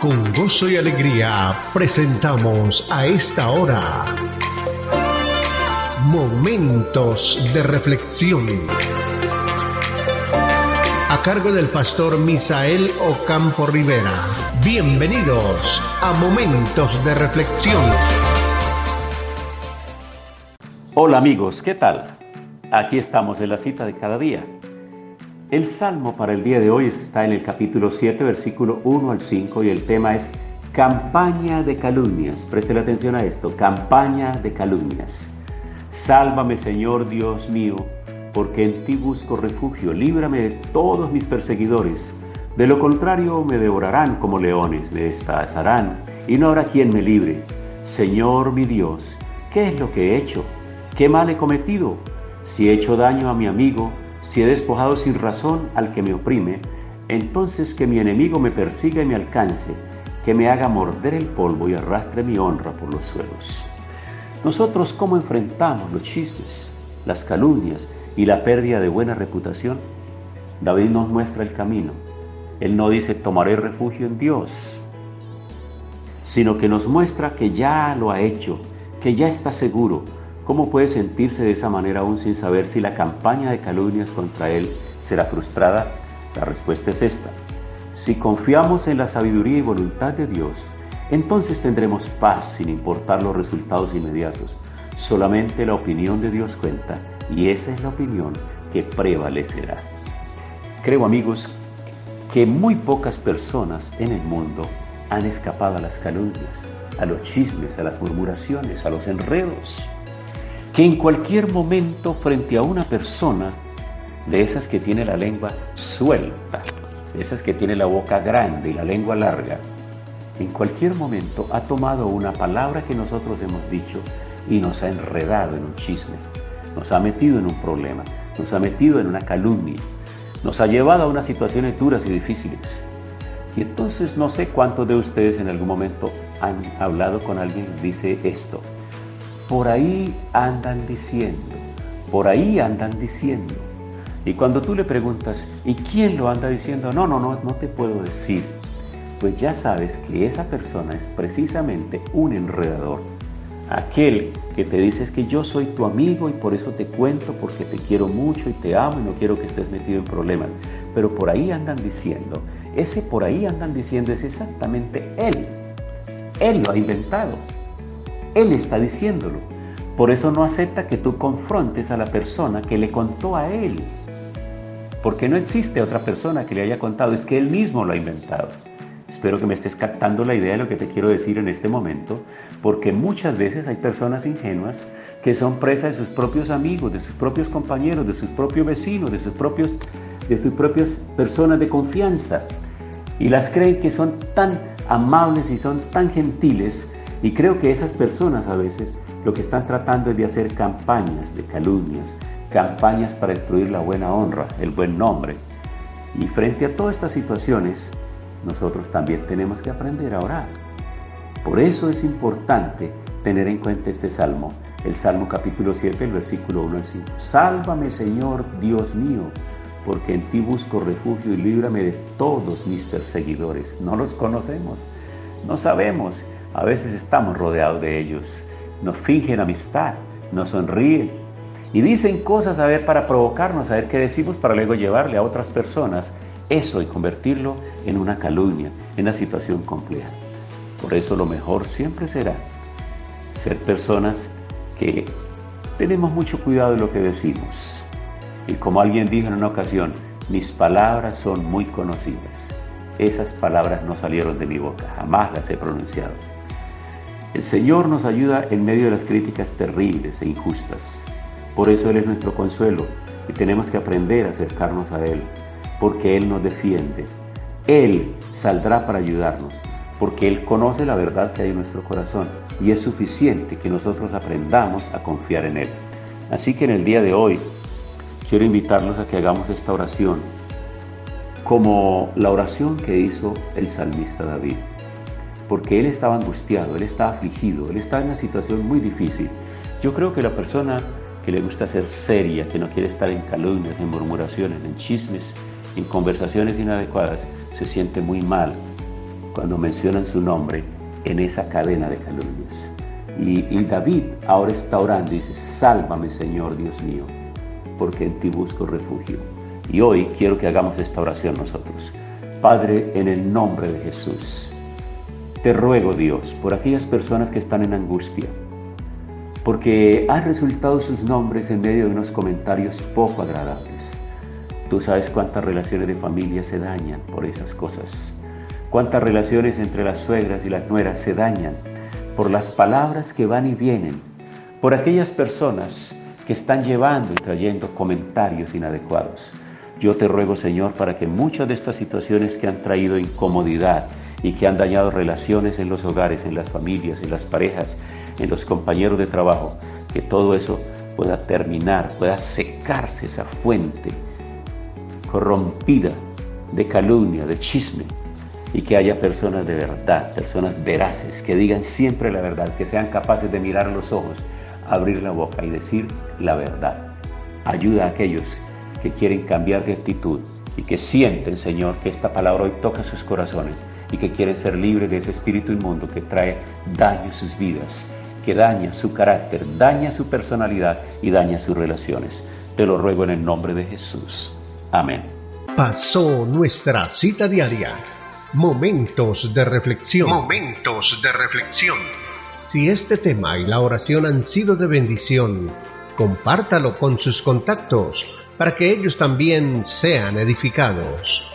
Con gozo y alegría presentamos a esta hora Momentos de Reflexión. A cargo del pastor Misael Ocampo Rivera. Bienvenidos a Momentos de Reflexión. Hola amigos, ¿qué tal? Aquí estamos en la cita de cada día. El salmo para el día de hoy está en el capítulo 7, versículo 1 al 5 y el tema es campaña de calumnias. Presten atención a esto, campaña de calumnias. Sálvame Señor Dios mío, porque en ti busco refugio, líbrame de todos mis perseguidores. De lo contrario me devorarán como leones, me despedazarán y no habrá quien me libre. Señor mi Dios, ¿qué es lo que he hecho? ¿Qué mal he cometido? Si he hecho daño a mi amigo, si he despojado sin razón al que me oprime, entonces que mi enemigo me persiga y me alcance, que me haga morder el polvo y arrastre mi honra por los suelos. Nosotros, ¿cómo enfrentamos los chismes, las calumnias y la pérdida de buena reputación? David nos muestra el camino. Él no dice tomaré refugio en Dios, sino que nos muestra que ya lo ha hecho, que ya está seguro, ¿Cómo puede sentirse de esa manera aún sin saber si la campaña de calumnias contra él será frustrada? La respuesta es esta. Si confiamos en la sabiduría y voluntad de Dios, entonces tendremos paz sin importar los resultados inmediatos. Solamente la opinión de Dios cuenta y esa es la opinión que prevalecerá. Creo amigos que muy pocas personas en el mundo han escapado a las calumnias, a los chismes, a las murmuraciones, a los enredos que en cualquier momento frente a una persona, de esas que tiene la lengua suelta, de esas que tiene la boca grande y la lengua larga, en cualquier momento ha tomado una palabra que nosotros hemos dicho y nos ha enredado en un chisme, nos ha metido en un problema, nos ha metido en una calumnia, nos ha llevado a unas situaciones duras y difíciles. Y entonces no sé cuántos de ustedes en algún momento han hablado con alguien que dice esto, por ahí andan diciendo, por ahí andan diciendo. Y cuando tú le preguntas, ¿y quién lo anda diciendo? No, no, no, no te puedo decir. Pues ya sabes que esa persona es precisamente un enredador. Aquel que te dice que yo soy tu amigo y por eso te cuento, porque te quiero mucho y te amo y no quiero que estés metido en problemas. Pero por ahí andan diciendo, ese por ahí andan diciendo es exactamente él. Él lo ha inventado. Él está diciéndolo. Por eso no acepta que tú confrontes a la persona que le contó a él. Porque no existe otra persona que le haya contado, es que él mismo lo ha inventado. Espero que me estés captando la idea de lo que te quiero decir en este momento, porque muchas veces hay personas ingenuas que son presas de sus propios amigos, de sus propios compañeros, de sus propios vecinos, de sus propios de sus propias personas de confianza y las creen que son tan amables y son tan gentiles y creo que esas personas a veces lo que están tratando es de hacer campañas de calumnias, campañas para destruir la buena honra, el buen nombre. Y frente a todas estas situaciones, nosotros también tenemos que aprender a orar. Por eso es importante tener en cuenta este salmo, el Salmo capítulo 7, el versículo 1 al 5. Sálvame Señor Dios mío, porque en ti busco refugio y líbrame de todos mis perseguidores. No los conocemos, no sabemos a veces estamos rodeados de ellos. Nos fingen amistad, nos sonríen y dicen cosas a ver para provocarnos, a ver qué decimos para luego llevarle a otras personas eso y convertirlo en una calumnia, en una situación compleja. Por eso lo mejor siempre será ser personas que tenemos mucho cuidado de lo que decimos. Y como alguien dijo en una ocasión, mis palabras son muy conocidas. Esas palabras no salieron de mi boca, jamás las he pronunciado. El Señor nos ayuda en medio de las críticas terribles e injustas. Por eso Él es nuestro consuelo y tenemos que aprender a acercarnos a Él, porque Él nos defiende. Él saldrá para ayudarnos, porque Él conoce la verdad que hay en nuestro corazón y es suficiente que nosotros aprendamos a confiar en Él. Así que en el día de hoy quiero invitarlos a que hagamos esta oración como la oración que hizo el salmista David porque él estaba angustiado, él estaba afligido, él estaba en una situación muy difícil. Yo creo que la persona que le gusta ser seria, que no quiere estar en calumnias, en murmuraciones, en chismes, en conversaciones inadecuadas, se siente muy mal cuando mencionan su nombre en esa cadena de calumnias. Y, y, David ahora está orando y dice, sálvame Señor Dios mío, porque en ti busco refugio. Y hoy quiero que hagamos esta oración nosotros. Padre, en el nombre de Jesús, te ruego Dios por aquellas personas que están en angustia, porque han resultado sus nombres en medio de unos comentarios poco agradables. Tú sabes cuántas relaciones de familia se dañan por esas cosas, cuántas relaciones entre las suegras y las nueras se dañan por las palabras que van y vienen, por aquellas personas que están llevando y trayendo comentarios inadecuados. Yo te ruego, Señor, para que muchas de estas situaciones que han traído incomodidad y que han dañado relaciones en los hogares, en las familias, en las parejas, en los compañeros de trabajo, que todo eso pueda terminar, pueda secarse esa fuente corrompida de calumnia, de chisme, y que haya personas de verdad, personas veraces, que digan siempre la verdad, que sean capaces de mirar los ojos, abrir la boca y decir la verdad. Ayuda a aquellos que quieren cambiar de actitud y que sienten, Señor, que esta palabra hoy toca sus corazones y que quieren ser libres de ese espíritu inmundo que trae daño a sus vidas, que daña su carácter, daña su personalidad y daña sus relaciones. Te lo ruego en el nombre de Jesús. Amén. Pasó nuestra cita diaria. Momentos de reflexión. Momentos de reflexión. Si este tema y la oración han sido de bendición, compártalo con sus contactos para que ellos también sean edificados.